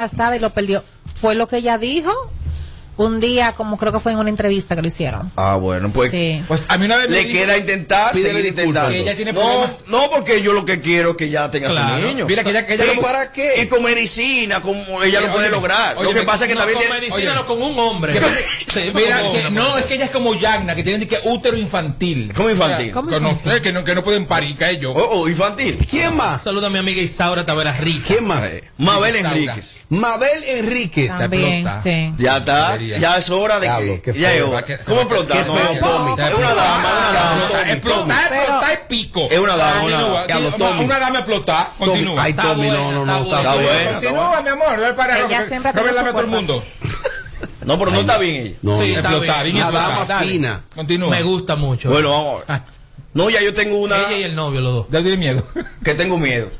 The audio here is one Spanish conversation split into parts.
embarazada y lo perdió. Fue lo que ella dijo un día, como creo que fue en una entrevista que le hicieron. Ah, bueno, pues, Sí. Pues a mí una vez me le dijo- queda intentar, seguir intentando. Que ella tiene no, problemas. no, porque yo lo que quiero es que ya tenga Claro. su niño. Mira que ella, que ella ¿Pero como- para qué? Y con medicina, como ella Oye, lo puede oye, lograr. oye, lo que me- pasa es que no, también con tiene- medicina, no con un hombre. Que- Sí, Mira, que no, es que ella es como Yagna, que tienen que útero infantil. ¿Cómo infantil? ¿Cómo Que no sé, que no, que no pueden parir, que ellos. Oh, oh, infantil. ¿Quién más? Saluda a mi amiga Isaura Taveras Rica. ¿Quién más? Mabel Laura. Enríquez. Mabel Enríquez. También, sí. Ya está, ya es hora de Diablo, que. ya feo. que- ¿Cómo explotar? No. Es una dama, una dama. Explotar, explotar, es pico. Es una dama, una dama. Explotar. Continúa. Ay, Está Tommy, no, no, no, está bueno. Continúa, mi amor. Dale para a su todo el mundo. No, pero no está bien ella. No, Sí, está Explotar, bien. Una dama fina. Continúa. Me gusta mucho. Bueno, vamos a ver. Ah, No, ya yo tengo una Ella y el novio, los dos. Ya tiene miedo. que tengo miedo.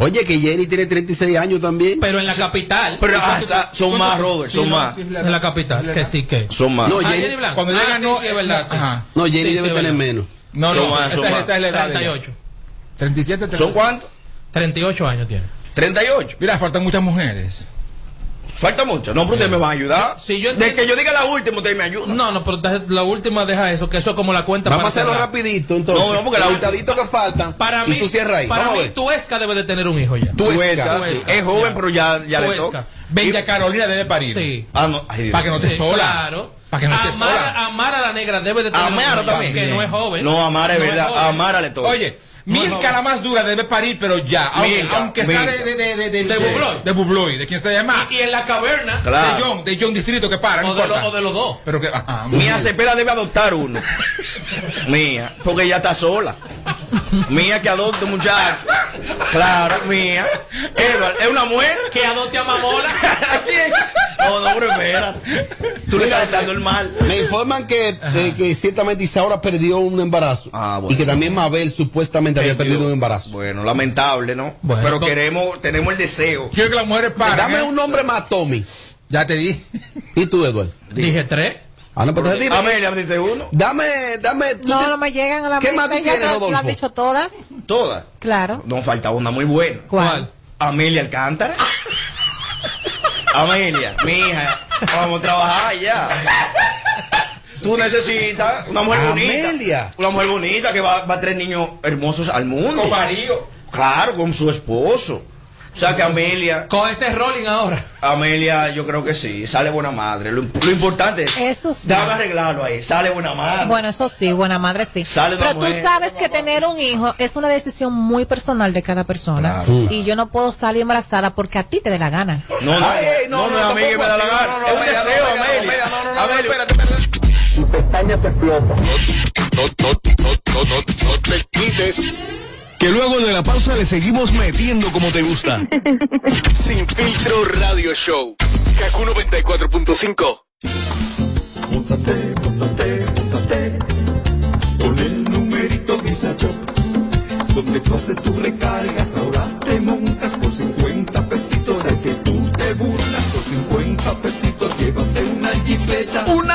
Oye, que Jenny tiene 36 años también. Pero en la capital. Pero ah, sa- son más, Robert, son más. En la capital. Que sí, que. Son más. No, Ah, Jenny- Jenny Blanco. Cuando Ah, llega sí, no. sí, es verdad. sí. Ajá. No, Jenny Sí, debe sí, tener verdad. menos. No, Son no. más, son esa, más. esa es la edad. de ella. 38. 37, ¿Son 38. cuántos? 38 años tiene. 38. Mira, faltan muchas mujeres. Falta mucho. No, pero ustedes me van a ayudar. Sí, yo de entiendo- que yo diga la última, ustedes me ayudan. No, no, pero la última deja eso, que eso es como la cuenta Vamos a hacerlo cerrar. rapidito, entonces. No, no, porque la- contaditos que faltan. Para y mí, tú cierras ahí. para Vamos a mí. Tuesca debe de tener un hijo ya. Tuesca. Sí. Tuesca. Es joven, pero ya, ya le toca. Bella Carolina debe parir. Sí. Ah, no. Ay. Para que no esté Sí, sola. Claro. Para que no esté sola. Amara la negra debe de tener Amara un hijo, también. Que no es joven. No, Amara es No verdad. joven. Amara le toca. Oye. Milka la más dura debe parir, pero ya. Aunque, está de, de, de, de, de, De Bubloy. De Bubloy, de quien se llama. Y en la caverna. Claro. De John, de John Distrito que para, no O de, importa. lo- o de los dos. Pero que, ajá, Mía Cepeda debe adoptar uno. Mía, porque ella está sola. Mía que adopte un muchacho. Claro, mía. Edward, ¿es una mujer? Que adopte a Mamola. ¿A quién? No, no, espera. Tú le estás deseando el mal. Me informan que, eh, que ciertamente Isaura perdió un embarazo. Ah, bueno. Y que también Mabel supuestamente había perdido un embarazo. Bueno, lamentable, ¿no? Bueno, pero queremos, tenemos el deseo. Quiero que las mujeres paren. Dame ¿eh? un nombre más, Tommy. Ya te di. ¿Y tú, Edward? Dije tres. Ah, no, pues entonces dime. Amelia, me dice uno. Dame, dame. tú No, te- no me llegan a la ¿Qué más tienes, te- Lo han Rodolfo? dicho todas. Todas. Claro. No falta una muy buena. ¿Cuál? Amelia Alcántara. Amelia, mi hija, vamos a trabajar ya. Tú necesitas una mujer Amelia. bonita. Una mujer bonita que va, va a traer niños hermosos al mundo. Con marido. Claro, con su esposo. O sea que Amelia, Con ese rolling ahora. Amelia, yo creo que sí, sale buena madre. Lo, lo importante es, Eso sí. déjame arreglarlo ahí, sale buena madre. Bueno, eso sí, buena madre sí. Sale Pero tú mujer. sabes que tener un hijo es una decisión muy personal de cada persona. Claro. Y yo no puedo salir embarazada porque a ti te dé la gana. No, no, Ay, ay, no, no, a mí que me da la tampoco gana. así. Es un Amelia, deseo, Amelia, Amelia. Amelia, No, no, no, Amelia. espérate, espérate. Tu pestaña te explota. No, no, no, no, no, no te quites. Que luego de la pausa le seguimos metiendo como te gusta. Sin filtro radio show. Kaku 94.5. Móntate, móntate, móntate con el numerito Visa Shop, donde tú haces tu recarga, ahora te montas por 50 pesitos de que tú te burlas por 50 pesitos, llévate una jipeta, Una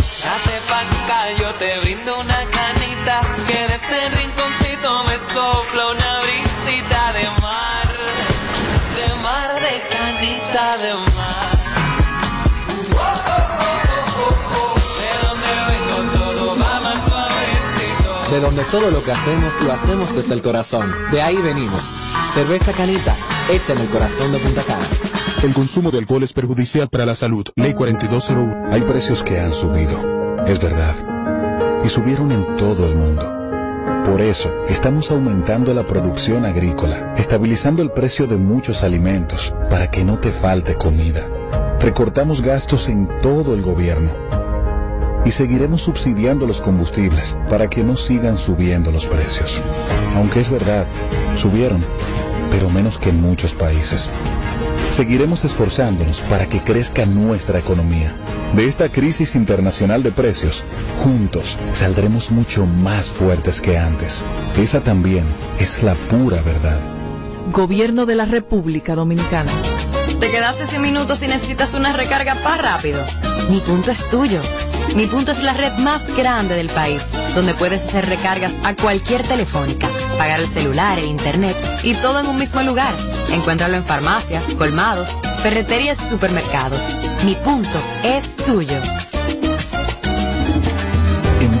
Échate pa' acá, yo te brindo una canita. Que de este rinconcito me sopla una brisita de mar. De mar, de canita, de mar. De donde todo lo que hacemos lo hacemos desde el corazón. De ahí venimos. Cerveza Canita, hecha en el corazón de Punta Cana. El consumo de alcohol es perjudicial para la salud. Ley 4201. Hay precios que han subido, es verdad. Y subieron en todo el mundo. Por eso, estamos aumentando la producción agrícola, estabilizando el precio de muchos alimentos, para que no te falte comida. Recortamos gastos en todo el gobierno. Y seguiremos subsidiando los combustibles para que no sigan subiendo los precios. Aunque es verdad, subieron, pero menos que en muchos países. Seguiremos esforzándonos para que crezca nuestra economía. De esta crisis internacional de precios, juntos saldremos mucho más fuertes que antes. Esa también es la pura verdad. Gobierno de la República Dominicana. ¿Te quedaste sin minutos y necesitas una recarga para rápido? Mi punto es tuyo. Mi punto es la red más grande del país, donde puedes hacer recargas a cualquier telefónica, pagar el celular, el internet y todo en un mismo lugar. Encuéntralo en farmacias, colmados, ferreterías y supermercados. Mi punto es tuyo.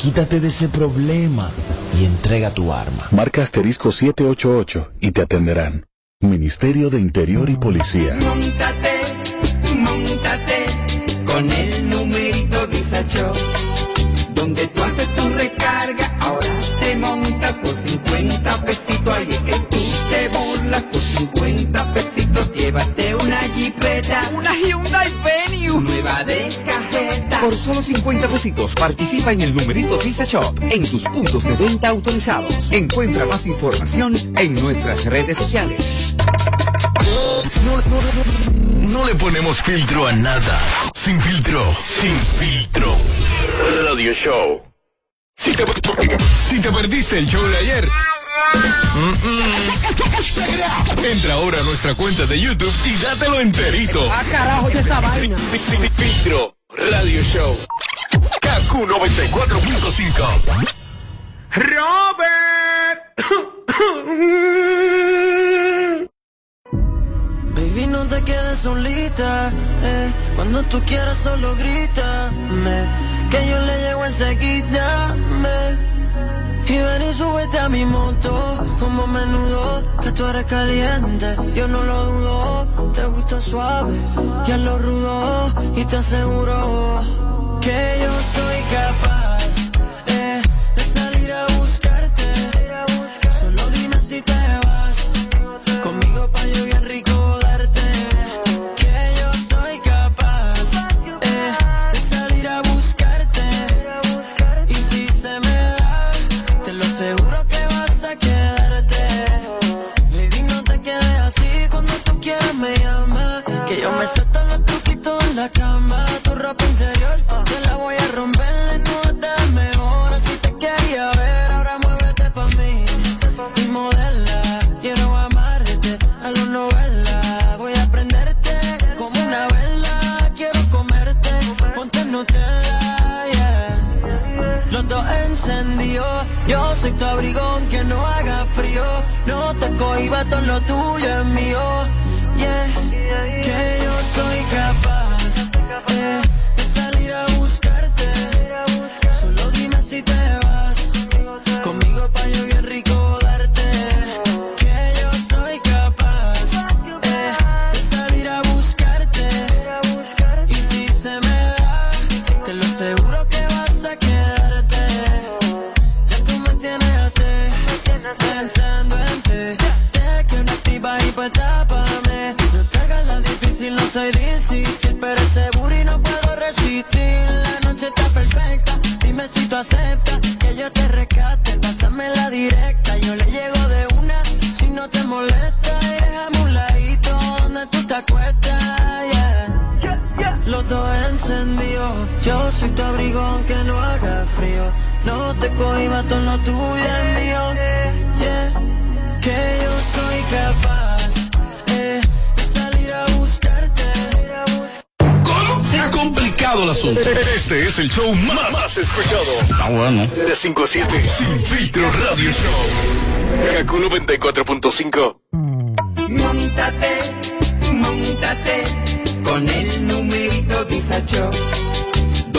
Quítate de ese problema y entrega tu arma. Marca asterisco 788 y te atenderán. Ministerio de Interior y Policía. Móntate, móntate con el numerito Disacho. Donde tú haces tu recarga, ahora te montas por 50 pesitos. Ahí es que tú te burlas por 50 pesitos. Llévate una jipeta, una Por solo 50 pesitos participa en el numerito Visa Shop en tus puntos de venta autorizados. Encuentra más información en nuestras redes sociales. No le ponemos filtro a nada. Sin filtro, sin filtro. Radio Show. Si te, si te perdiste el show de ayer. mm, mm, Entra ahora a nuestra cuenta de YouTube y dátelo enterito. Ah, carajo, ¿qué esta vaina? Sin- sin- sin filtro, Radio Show. KQ 94.5. Robert. Baby, no te quedes solita, eh. Cuando tú quieras solo grítame, que yo le llego enseguida, me. Y ven y súbete a mi moto, como menudo, que tú eres caliente, yo no lo dudo, te gusta suave, ya lo rudo, y te aseguro que yo soy capaz, eh, de salir a buscarte, solo dime si te vas, conmigo pa' yo bien rico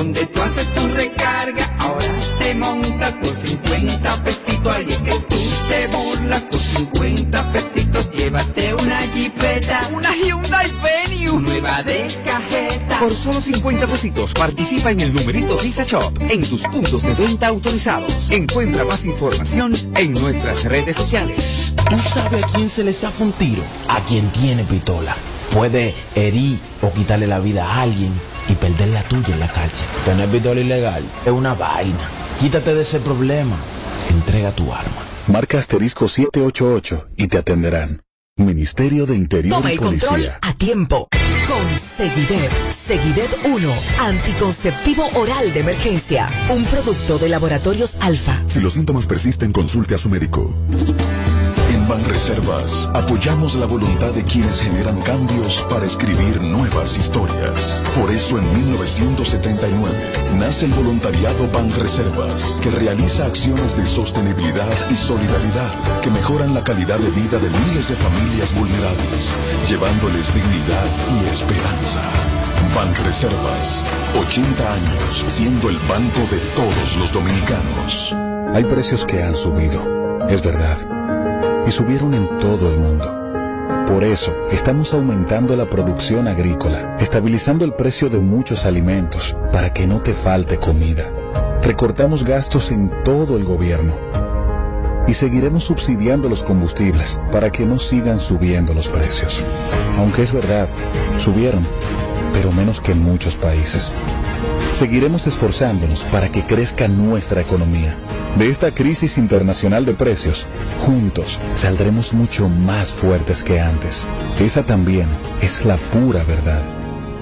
Donde tú haces tu recarga, ahora te montas por 50 pesitos. Ahí es que tú te burlas por 50 pesitos. Llévate una jipeta, una Hyundai Venue, nueva de cajeta. Por solo 50 pesitos participa en el numerito Visa Shop en tus puntos de venta autorizados. Encuentra más información en nuestras redes sociales. ¿Tú sabes a quién se le zafa un tiro? A quien tiene pistola. Puede herir o quitarle la vida a alguien y perder la tuya en la cárcel. Tener pistola ilegal es una vaina. Quítate de ese problema. Entrega tu arma. Marca asterisco 788 y te atenderán. Ministerio de Interior Toma y el control Policía. a tiempo. Con Seguidet. Seguidet 1. Anticonceptivo oral de emergencia. Un producto de laboratorios alfa. Si los síntomas persisten, consulte a su médico. Banreservas apoyamos la voluntad de quienes generan cambios para escribir nuevas historias. Por eso en 1979 nace el voluntariado Banreservas, que realiza acciones de sostenibilidad y solidaridad que mejoran la calidad de vida de miles de familias vulnerables, llevándoles dignidad y esperanza. Banreservas, 80 años siendo el banco de todos los dominicanos. Hay precios que han subido, es verdad, y subieron en todo el mundo. Por eso, estamos aumentando la producción agrícola, estabilizando el precio de muchos alimentos para que no te falte comida. Recortamos gastos en todo el gobierno y seguiremos subsidiando los combustibles para que no sigan subiendo los precios. Aunque es verdad, subieron, pero menos que en muchos países. Seguiremos esforzándonos para que crezca nuestra economía. De esta crisis internacional de precios, juntos saldremos mucho más fuertes que antes. Esa también es la pura verdad.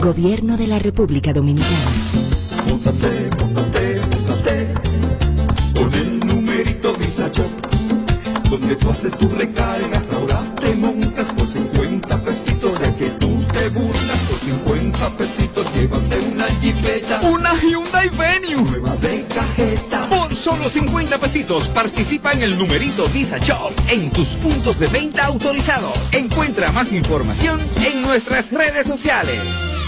Gobierno de la República Dominicana. Móntate, móntate, móntate con el numerito Disacho. Donde tú haces tu recarga, ahora te montas por 50 pesitos. De que tú te burlas por 50 pesitos, llévate una jipeta, una Hyundai Venue, nueva de cajeta. Por solo 50 pesitos participa en el numerito Visa Shop en tus puntos de venta autorizados. Encuentra más información en nuestras redes sociales.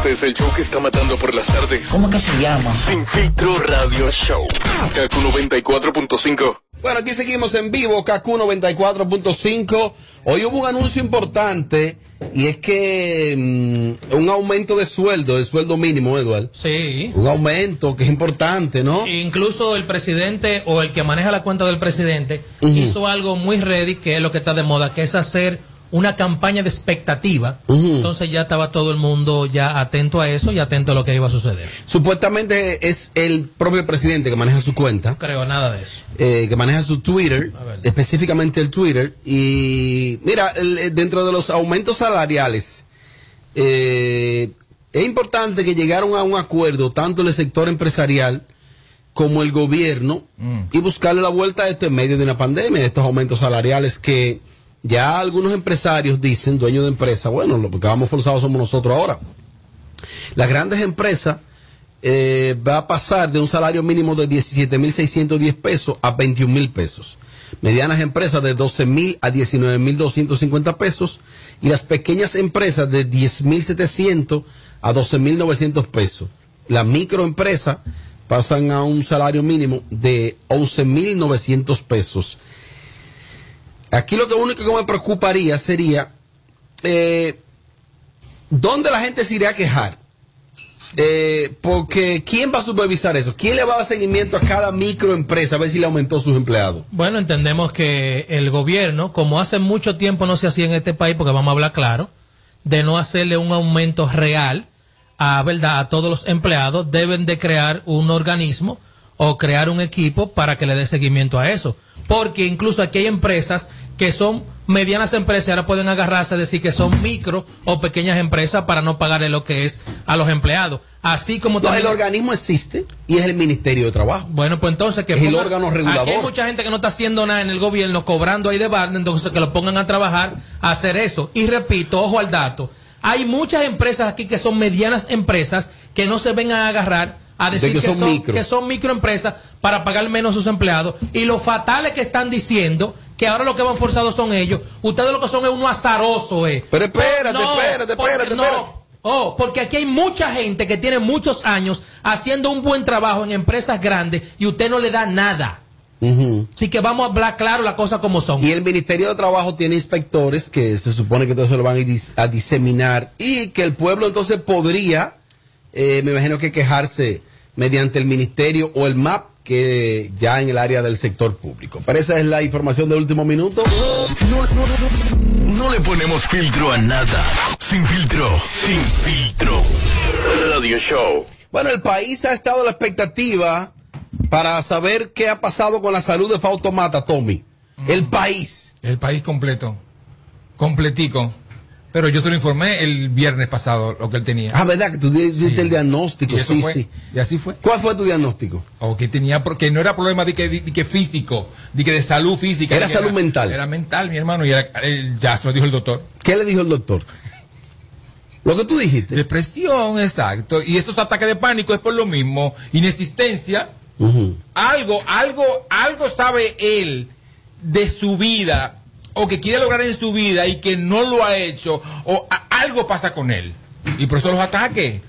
Este es el show que está matando por las tardes. ¿Cómo que se llama? Sin filtro radio show. Kaku 94.5. Bueno, aquí seguimos en vivo, KQ 94.5. Hoy hubo un anuncio importante y es que mm, un aumento de sueldo, de sueldo mínimo, Eduardo. Sí. Un aumento que es importante, ¿no? Incluso el presidente o el que maneja la cuenta del presidente hizo algo muy ready, que es lo que está de moda, que es hacer una campaña de expectativa. Entonces ya estaba todo el mundo ya atento a eso y atento a lo que iba a suceder. Supuestamente es el propio presidente que maneja su cuenta. No creo nada de eso. eh, que maneja su Twitter, específicamente el Twitter. Y mira, el- dentro de los aumentos salariales, eh, es importante que llegaron a un acuerdo tanto el sector empresarial como el gobierno y buscarle la vuelta a esto en medio de una pandemia, de estos aumentos salariales que ya algunos empresarios dicen, dueños de empresas, bueno, lo que vamos forzados somos nosotros ahora. Las grandes empresas eh, va a pasar de un salario mínimo de 17.610 pesos a 21.000 pesos. Medianas empresas de 12.000 a 19.250 pesos y las pequeñas empresas de 10.700 a 12.900 pesos. Las microempresas pasan a un salario mínimo de 11.900 pesos. Aquí lo que único que me preocuparía sería eh, dónde la gente se iría a quejar. Eh, porque ¿quién va a supervisar eso? ¿Quién le va a dar seguimiento a cada microempresa a ver si le aumentó sus empleados? Bueno, entendemos que el gobierno, como hace mucho tiempo no se hacía en este país, porque vamos a hablar claro, de no hacerle un aumento real a verdad a todos los empleados, deben de crear un organismo o crear un equipo para que le dé seguimiento a eso. Porque incluso aquí hay empresas que son medianas empresas y ahora pueden agarrarse a decir que son micro o pequeñas empresas para no pagarle lo que es a los empleados. Así como No, también- el organismo existe y es el Ministerio de Trabajo. Bueno, pues entonces que Es el órgano regulador. Aquí hay mucha gente que no está haciendo nada en el gobierno, cobrando ahí de barda, entonces que lo pongan a trabajar, a hacer eso. Y repito, ojo al dato, hay muchas empresas aquí que son medianas empresas que no se ven a agarrar a De decir que que, son son, micro. que son microempresas para pagar menos a sus empleados. Y lo fatal es que están diciendo que ahora lo que van forzados son ellos. Ustedes lo que son es uno azaroso, eh. Pero espérate, No, espérate, porque espérate, no. Oh, porque aquí hay mucha gente que tiene muchos años haciendo un buen trabajo en empresas grandes y usted no le da nada. Así que vamos a hablar claro las cosas como son. Y el Ministerio de Trabajo tiene inspectores que se supone que todo eso lo van a, dis- a diseminar y que el pueblo entonces podría, eh, me imagino que quejarse mediante el Ministerio o el MAP que ya en el área del sector público. Pero esa es la información del último minuto. No le ponemos filtro a nada. Sin filtro. Sin filtro. Radio Show. Bueno, el país ha estado a la expectativa para saber qué ha pasado con la salud de Fausto Mata, Tommy. El país. El país completo. Completico. Pero yo se lo informé el viernes pasado, lo que él tenía. Ah, ¿verdad? Que tú di- diste el diagnóstico, sí, fue. sí. Y así fue. ¿Cuál fue tu diagnóstico? O que tenía, porque no era problema de que, de que físico, de que de salud física. Era que salud mental. Era mental, mi hermano, y era- él- ya se lo dijo el doctor. ¿Qué le dijo el doctor? Lo que tú dijiste. Depresión, exacto. Y estos ataques de pánico es por lo mismo. Inexistencia. Algo, algo, algo sabe él de su vida o que quiere lograr en su vida y que no lo ha hecho o a- algo pasa con él. Y por eso los ataques.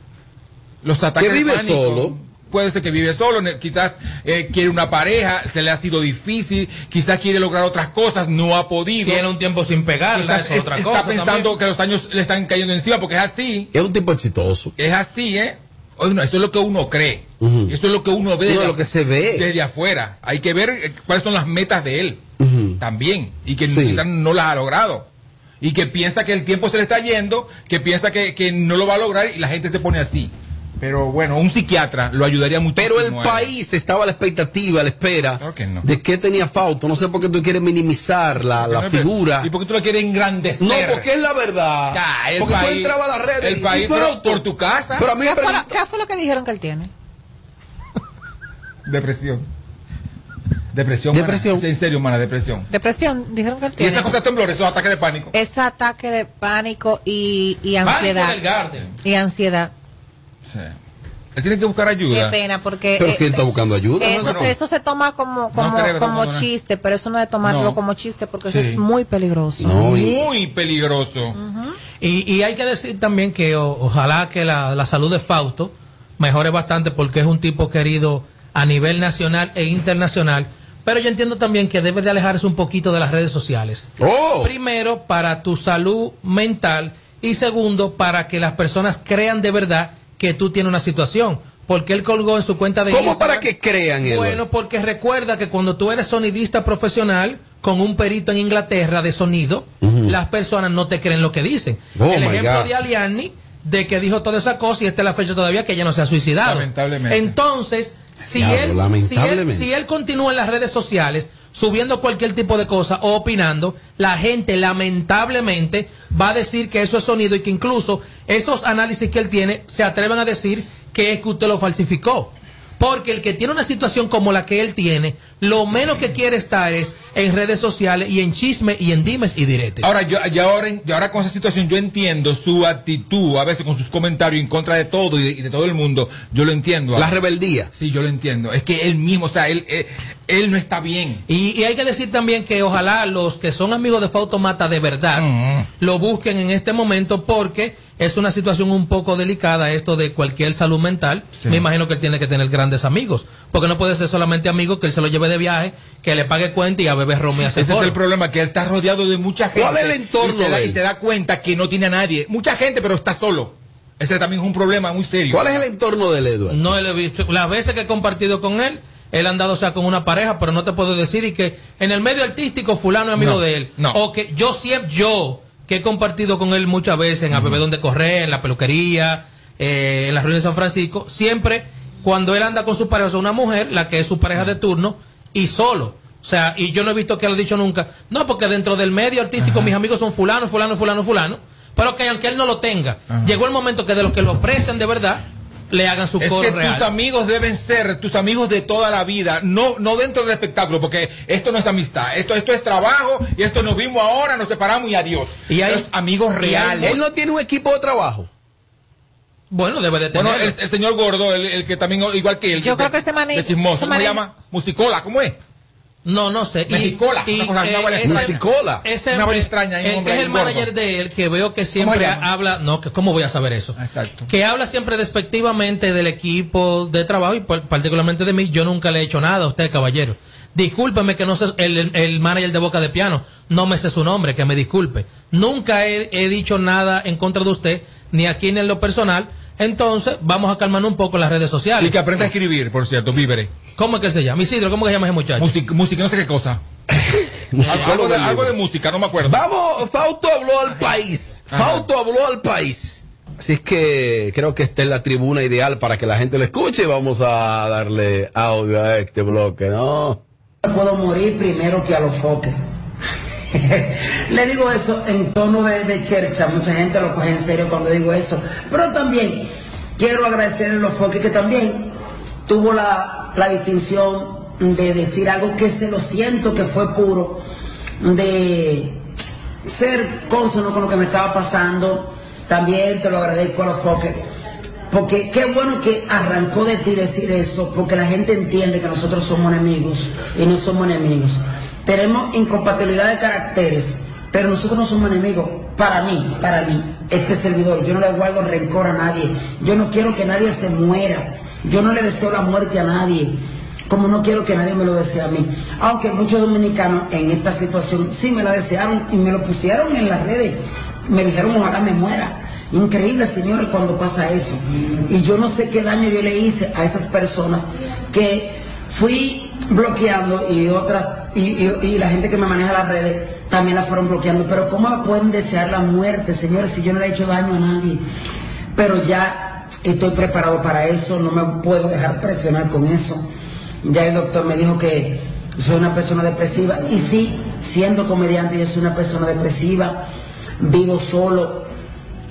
Los ataques Que vive pánico. solo. Puede ser que vive solo, quizás eh, quiere una pareja, se le ha sido difícil, quizás quiere lograr otras cosas, no ha podido. Tiene un tiempo sin pegarla, es otra está cosa pensando también. que los años le están cayendo encima porque es así. Es un tipo exitoso. Es así, ¿eh? Oye, no, eso es lo que uno cree. Eso es lo que uno ve. Desde lo que se ve. Desde afuera. Hay que ver eh, cuáles son las metas de él. También. Y que Sí. quizás no las ha logrado. Y que piensa que el tiempo se le está yendo, que piensa que, que no lo va a lograr y la gente se pone así. Pero bueno, un psiquiatra lo ayudaría muchísimo. Pero el país estaba a la expectativa, a la espera de qué tenía Fausto. No sé por qué tú quieres minimizar la, la No, figura. ¿Y por qué tú lo quieres engrandecer? No, porque es la verdad. Ya, el porque tú país- entrabas a las redes. el y país, pero por tu casa. Pero a mí ¿Qué fue, lo, qué fue lo que dijeron que él tiene? Depresión. Depresión. Depresión. mana. En serio, mana, depresión. Depresión, dijeron que él Y tiene. esa cosa de temblor, esos ataques de pánico. Es ataque de pánico y, y Pánico ansiedad. del Garden. Y ansiedad. Sí. Él tiene que buscar Qué ayuda. pena, porque Pero que él está buscando ayuda. eso, ¿no? eso se toma como, como, como chiste, pero eso no es tomarlo No. como chiste porque eso es muy peligroso. Muy peligroso. Y, y hay que decir también que o- ojalá que la, la salud de Fausto mejore bastante porque es un tipo querido a nivel nacional e internacional. Pero yo entiendo también que debe de alejarse un poquito de las redes sociales. Oh. Primero, para tu salud mental y segundo, para que las personas crean de verdad que tú tienes una situación. Porque él colgó en su cuenta de ¿Cómo Instagram- para que crean, Edward? Bueno, porque recuerda que cuando tú eres sonidista profesional con un perito en Inglaterra de sonido, las personas no te creen lo que dicen. Oh, El ejemplo God. de Aliani, de que dijo toda esa cosa y esta es la fecha todavía que ella no se ha suicidado. Lamentablemente. Entonces, si Diablo, él, si él, si él continúa en las redes sociales subiendo cualquier tipo de cosa o opinando, la gente lamentablemente va a decir que eso es sonido y que incluso esos análisis que él tiene se atreven a decir que es que usted lo falsificó. Porque el que tiene una situación como la que él tiene, lo menos que quiere estar es en redes sociales y en chisme y en dimes y diretes. Ahora, yo, y ahora, y ahora con esa situación, yo entiendo su actitud, a veces con sus comentarios en contra de todo y de, y de todo el mundo. Yo lo entiendo. La rebeldía. Sí, yo lo entiendo. Es que él mismo, o sea, él, él, él no está bien. Y, y hay que decir también que ojalá los que son amigos de Fautomata de verdad lo busquen en este momento porque es una situación un poco delicada esto de cualquier salud mental. Sí. Me imagino que él tiene que tener grandes amigos. Porque no puede ser solamente amigo que él se lo lleve de viaje, que le pague cuenta y a beber ron y hacer Ese es el problema, que él está rodeado de mucha gente. ¿Cuál es el entorno Y se, da, de y él? se da cuenta que no tiene a nadie. Mucha gente, pero está solo. Ese también es un problema muy serio. ¿Cuál es el entorno del Edward? No le he visto. Las veces que he compartido con él, él ha andado o sea con una pareja, pero no te puedo decir y que en el medio artístico fulano es amigo No, de él. no. O que yo siempre, yo, que he compartido con él muchas veces en Abebé donde correr, en la peluquería, eh, en la reunión de San Francisco, siempre cuando él anda con su pareja, o sea, una mujer, la que es su pareja de turno, y solo. O sea, y yo no he visto que él ha dicho nunca, no, porque dentro del medio artístico mis amigos son fulano, fulano, fulano, fulano, pero que aunque él no lo tenga, llegó el momento que de los que lo aprecian de verdad, le hagan su Es coro que real. tus amigos deben ser tus amigos de toda la vida, no, no dentro del espectáculo, porque esto no es amistad, esto, esto es trabajo y esto nos vimos ahora, nos separamos y adiós. Y hay- amigos reales. Él no tiene un equipo de trabajo. Bueno, debe de tener. Bueno, el, el señor Gordo, el, el que también, igual que él. Yo de- creo que ese mani- de chismoso, ¿cómo se llama? Musicola, ¿cómo es? No, no sé. Y- Mexicola, y, una cosa, una eh, buena ese- Una extraña, El que es el gordo. manager de él, que veo que siempre habla, no, que, ¿cómo voy a saber eso? Exacto. Que habla siempre despectivamente del equipo de trabajo y par- particularmente de mí. Yo nunca le he hecho nada a usted, caballero. Discúlpeme que no sé, el, el manager de Boca de Piano, no me sé su nombre, que me disculpe. Nunca he, he dicho nada en contra de usted, ni aquí ni en lo personal. Entonces, vamos a calmarnos un poco en las redes Y sociales. que aprenda a escribir, por cierto, vívere. ¿Cómo es que se llama? Isidro, ¿cómo que se llama ese muchacho? Música, música, no sé qué cosa. algo, de, algo de música, no me acuerdo. Vamos, Fausto habló al país. Fausto habló al país. Así es que creo que esta es la tribuna ideal para que la gente lo escuche. Vamos a darle audio a este bloque, ¿no? puedo morir primero que a los foques. Le digo eso en tono de, de chercha, mucha gente lo coge en serio cuando digo eso, pero también quiero agradecerle a los foques que también tuvo la, la distinción de decir algo que se lo siento que fue puro, de ser consono con lo que me estaba pasando, también te lo agradezco a los foques. Porque qué bueno que arrancó de ti decir eso, porque la gente entiende que nosotros somos enemigos y no somos enemigos. Tenemos incompatibilidad de caracteres, pero nosotros no somos enemigos. Para mí, para mí, este servidor, yo no le guardo rencor a nadie. Yo no quiero que nadie se muera. Yo no le deseo la muerte a nadie. Como no quiero que nadie me lo desee a mí. Aunque muchos dominicanos en esta situación sí me la desearon y me lo pusieron en las redes. Me dijeron ojalá me muera. Increíble, señores, cuando pasa eso. Y yo no sé qué daño yo le hice a esas personas que fui bloqueando y otras, y, y- la gente que me maneja las redes también la fueron bloqueando. Pero ¿cómo pueden desear la muerte, señores, si yo no le he hecho daño a nadie? Pero ya estoy preparado para eso, no me puedo dejar presionar con eso. Ya el doctor me dijo que soy una persona depresiva y sí, siendo comediante yo soy una persona depresiva, vivo solo,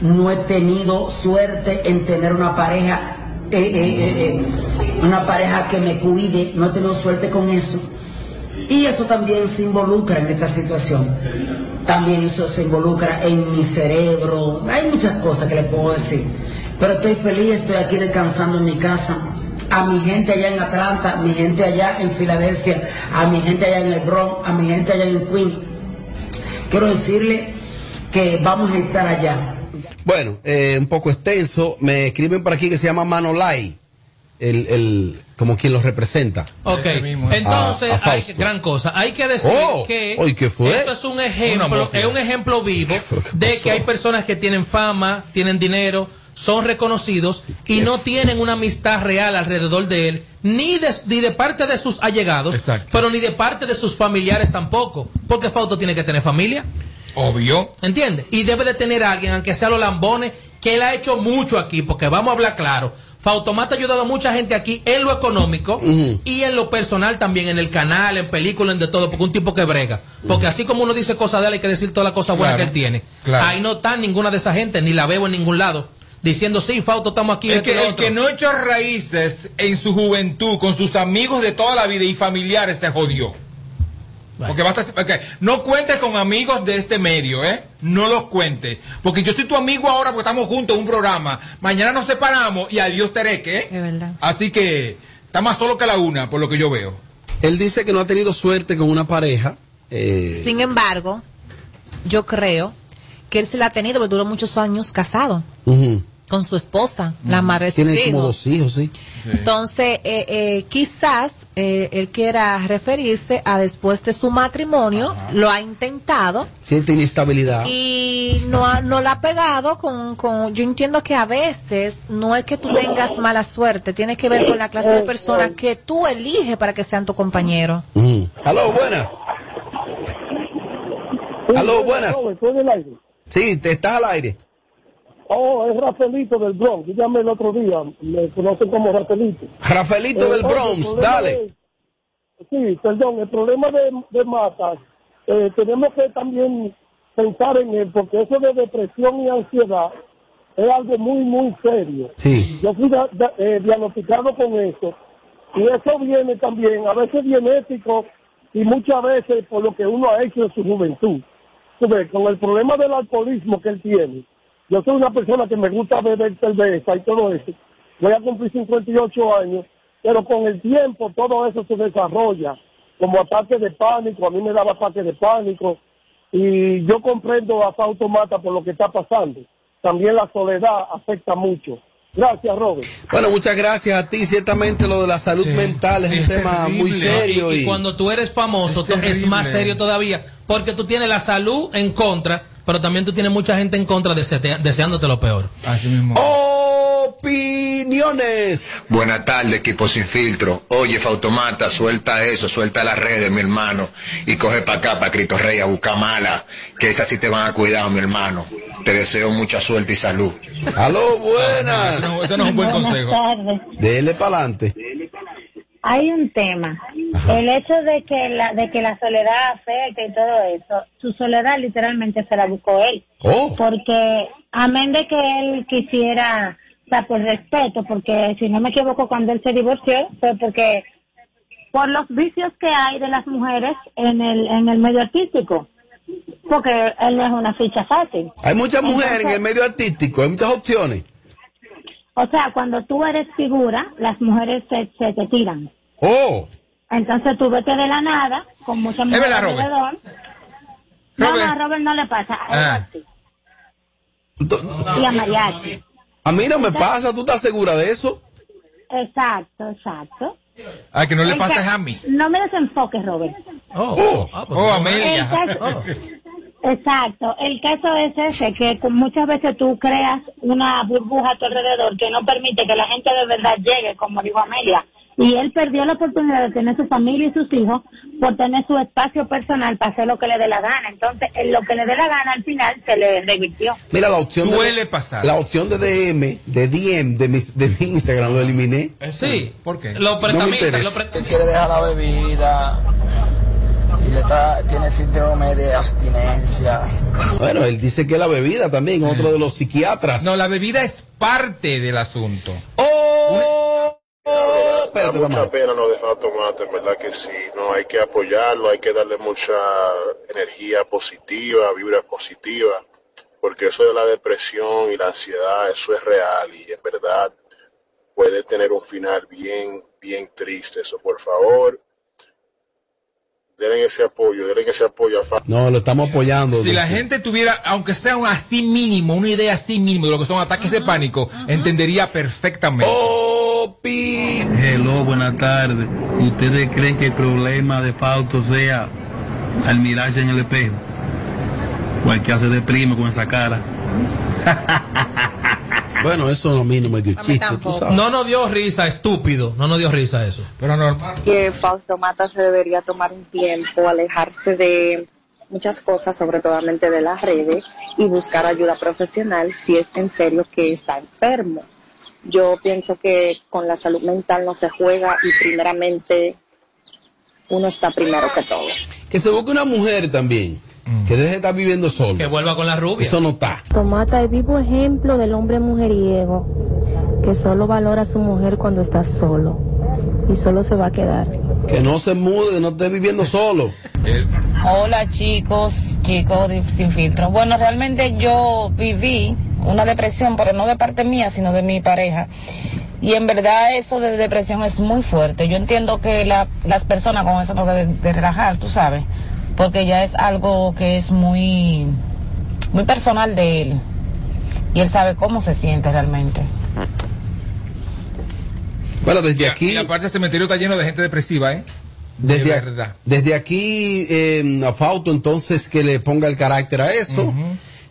no he tenido suerte en tener una pareja, eh, eh, eh, una pareja que me cuide, no he tenido suerte con eso. Y eso también se involucra en esta situación. También eso se involucra en mi cerebro. Hay muchas cosas que le puedo decir. Pero estoy feliz, estoy aquí descansando en mi casa. A mi gente allá en Atlanta, a mi gente allá en Filadelfia, a mi gente allá en el Bronx, a mi gente allá en Queens. Quiero decirle que vamos a estar allá. Bueno, eh, un poco extenso. Me escriben por aquí que se llama Manolay, el, el, como quien los representa. Ok, entonces A- a hay gran cosa. Hay que decir Oh, que oye, ¿qué fue? esto es un ejemplo, es un ejemplo vivo de que hay personas que tienen fama, tienen dinero, son reconocidos y no tienen una amistad real alrededor de él, ni de, ni de parte de sus allegados, pero ni de parte de sus familiares tampoco, porque Fausto tiene que tener familia. Obvio. ¿Entiendes? Y debe de tener a alguien, aunque sea los lambones, que él ha hecho mucho aquí, porque vamos a hablar claro. Fautomata ha ayudado a mucha gente aquí en lo económico y en lo personal también, en el canal, en películas, en de todo, porque un tipo que brega. Porque así como uno dice cosas de él, hay que decir todas las cosas buenas Claro, que él tiene. claro. Ahí no está ninguna de esa gente, ni la veo en ningún lado. Diciendo, sí, Fausto, estamos aquí. El esto y que, el otro". que no echó raíces en su juventud con sus amigos de toda la vida y familiares se jodió. Porque basta, ok, no cuentes con amigos de este medio, ¿eh? No los cuentes. Porque yo soy tu amigo ahora porque estamos juntos en un programa. Mañana nos separamos y adiós tereque, ¿eh? Es verdad. Así que está más solo que la una, por lo que yo veo. Él dice que no ha tenido suerte con una pareja. eh, Sin embargo, yo creo que él se la ha tenido porque duró muchos años casado con su esposa, la madre de sus Tiene como dos hijos, sí. Entonces, eh, eh, quizás eh, él quiera referirse a después de su matrimonio, lo ha intentado Siente inestabilidad. y no, ha- no la ha pegado con, con... Yo entiendo que a veces no es que tú tengas mala suerte, tiene que ver con la clase de personas que tú eliges para que sean tu compañero. Aló, buenas. Aló, buenas. Sí, te estás al aire. Oh, es Rafaelito del Bronx. Llamé el otro día. Me conocen como Rafaelito. Rafaelito Eh, del Bronx, dale. de- sí, perdón. El problema de, de Matas, eh, tenemos que también pensar en él, porque eso de depresión y ansiedad es algo muy, muy serio. Sí. Yo fui da- da- eh, diagnosticado con eso. Y eso viene también, a veces genético y muchas veces por lo que uno ha hecho en su juventud. Tú ves, con el problema del alcoholismo que él tiene, yo soy una persona que me gusta beber cerveza y todo eso. Voy a cumplir 58 años, pero con el tiempo todo eso se desarrolla, como ataque de pánico, a mí me daba ataque de pánico, y yo comprendo a Fausto Mata por lo que está pasando. También la soledad afecta mucho. Gracias, Robert. Bueno, muchas gracias a ti. Ciertamente lo de la salud mental es, un tema muy serio. Y, Y, y cuando tú eres famoso, to- es, más serio todavía, porque tú tienes la salud en contra, pero también tú tienes mucha gente en contra deseándote lo peor. Así mismo. Opiniones. Buenas tardes, equipo sin filtro. Oye, Fautomata, suelta eso, suelta las redes, mi hermano. Y coge para acá, para Cristo Rey, a buscar mala. Que esas sí te van a cuidar, mi hermano. Te deseo mucha suerte y salud. Aló, buenas. No, eso no es un buen consejo. tardes. Dele para adelante. Hay un tema. El hecho de que la de que la soledad afecta y todo eso, su soledad literalmente se la buscó él. Oh. Porque amén de que él quisiera, o sea, por respeto, porque si no me equivoco cuando él se divorció fue porque por los vicios que hay de las mujeres en el en el medio artístico. Porque él no es una ficha fácil. Hay muchas mujeres en el medio artístico, hay muchas opciones. O sea, cuando tú eres figura, las mujeres se, se te tiran. Oh. Entonces tú vete de la nada, con muchas mujeres verdad, Robert? alrededor. No, no, a Robert no le pasa. A él Ah. sí. Y a Mariachi. A mí no me pasa, ¿tú estás segura de eso? Exacto, exacto. A que no le ca- a mí. No me desenfoques, Robert. Oh, oh, Amelia. El caso- Exacto. El caso es ese, que muchas veces tú creas una burbuja a tu alrededor que no permite que la gente de verdad llegue, como dijo Amelia. Y él perdió la oportunidad de tener su familia y sus hijos por tener su espacio personal para hacer lo que le dé la gana. Entonces, en lo que le dé la gana al final se le revirtió. Mira, la opción Suele de, pasar. La opción de DM, de DM de mi, de mi Instagram lo eliminé. Sí. ¿Por qué? Los No me prestamistas, interesa. los pre- quiere dejar la bebida y le está, tiene síndrome de abstinencia. Bueno, él dice que la bebida también, otro de los psiquiatras. No, la bebida es parte del asunto. Oh, oh, espérate, Da mucha pena lo de Fautomata, en verdad que sí. No, hay que apoyarlo, hay que darle mucha energía positiva, vibra positiva, porque eso de la depresión y la ansiedad, eso es real y en verdad puede tener un final bien, bien triste. Eso, por favor, denle ese apoyo, denle ese apoyo a. No, lo estamos apoyando. Si la gente tuviera, aunque sea un así mínimo, una idea así mínimo de lo que son ataques de pánico, entendería perfectamente. Hello, buenas tardes. ¿Ustedes creen que el problema de Fausto sea al mirarse en el espejo? O el que hace de primo con esa cara. Bueno, eso a mí no me dio chiste, tú sabes. No nos dio risa, estúpido. No nos dio risa eso. Pero normal. que Fausto Mata se debería tomar un tiempo, alejarse de muchas cosas, sobre todo de las redes, y buscar ayuda profesional si es en serio que está enfermo. Yo pienso que con la salud mental no se juega y primeramente uno está primero que todo. Que se busque una mujer también. Que deje de estar viviendo solo. Que vuelva con la rubia. Eso no está. Tomata es vivo ejemplo del hombre mujeriego que solo valora a su mujer cuando está solo y solo se va a quedar. Que no se mude, no esté viviendo solo. Hola chicos, chicos de sin filtro. Bueno, realmente yo viví una depresión, pero no de parte mía, sino de mi pareja. Y en verdad eso de depresión es muy fuerte. Yo entiendo que la- las personas con eso no deben de relajar, tú sabes, porque ya es algo que es muy, muy personal de él. Y él sabe cómo se siente realmente. Bueno, desde aquí. Y aparte el cementerio está lleno de gente depresiva, ¿eh? Desde, de verdad. desde aquí, eh, a Fauto, entonces, que le ponga el carácter a eso.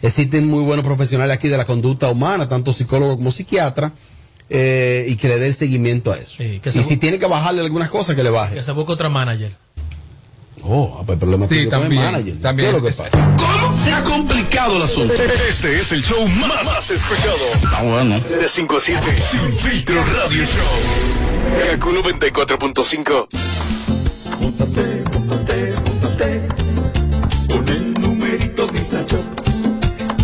Existen muy buenos profesionales aquí de la conducta humana, tanto psicólogos como psiquiatra, eh, y que le den seguimiento a eso. que y si tiene que bajarle algunas cosas, que le baje. Que se busque otra manager. Oh, pues el problema Sí, el también, manager. también. ¿Qué es lo que pasa? ¿Cómo? Se ha complicado el asunto. Este es el show más, más escuchado. Ah, bueno. De 5 a 7. Sin filtro radio show. Kaku 94.5. Móntate, móntate, móntate con el numerito Visa Shop,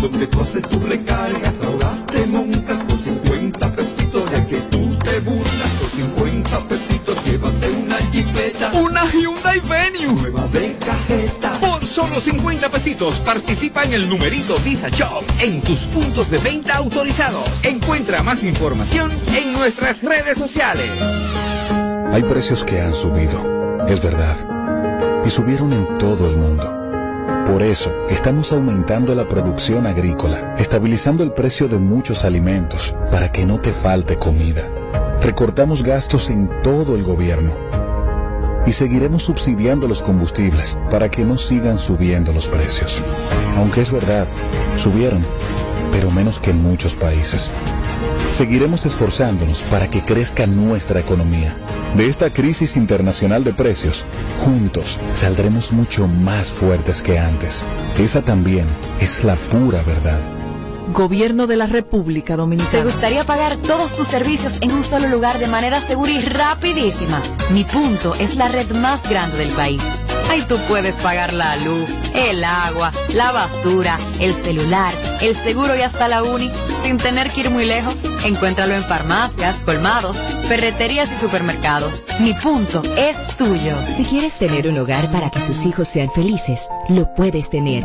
donde tú haces tu recarga, ahora te montas por 50 pesitos, ya que tú te burlas por 50 pesitos, llévate una jipeta, Una Hyundai Venue. Nueva de cajeta. Por solo 50 pesitos participa en el numerito Visa Shop en tus puntos de venta autorizados. Encuentra más información en nuestras redes sociales. Hay precios que han subido, es verdad, y subieron en todo el mundo. Por eso, estamos aumentando la producción agrícola, estabilizando el precio de muchos alimentos para que no te falte comida. Recortamos gastos en todo el gobierno y seguiremos subsidiando los combustibles para que no sigan subiendo los precios. Aunque es verdad, subieron, pero menos que en muchos países. Seguiremos esforzándonos para que crezca nuestra economía. De esta crisis internacional de precios, juntos saldremos mucho más fuertes que antes. Esa también es la pura verdad. Gobierno de la República ¿Te Dominicana. gustaría pagar todos tus servicios en un solo lugar de manera segura y rapidísima? Mi punto es la red más grande del país. Ahí tú puedes pagar la luz, el agua, la basura, el celular, el seguro y hasta la uni sin tener que ir muy lejos. Encuéntralo en farmacias, colmados, ferreterías y supermercados. Mi punto es tuyo. Si quieres tener un hogar para que tus hijos sean felices, lo puedes tener.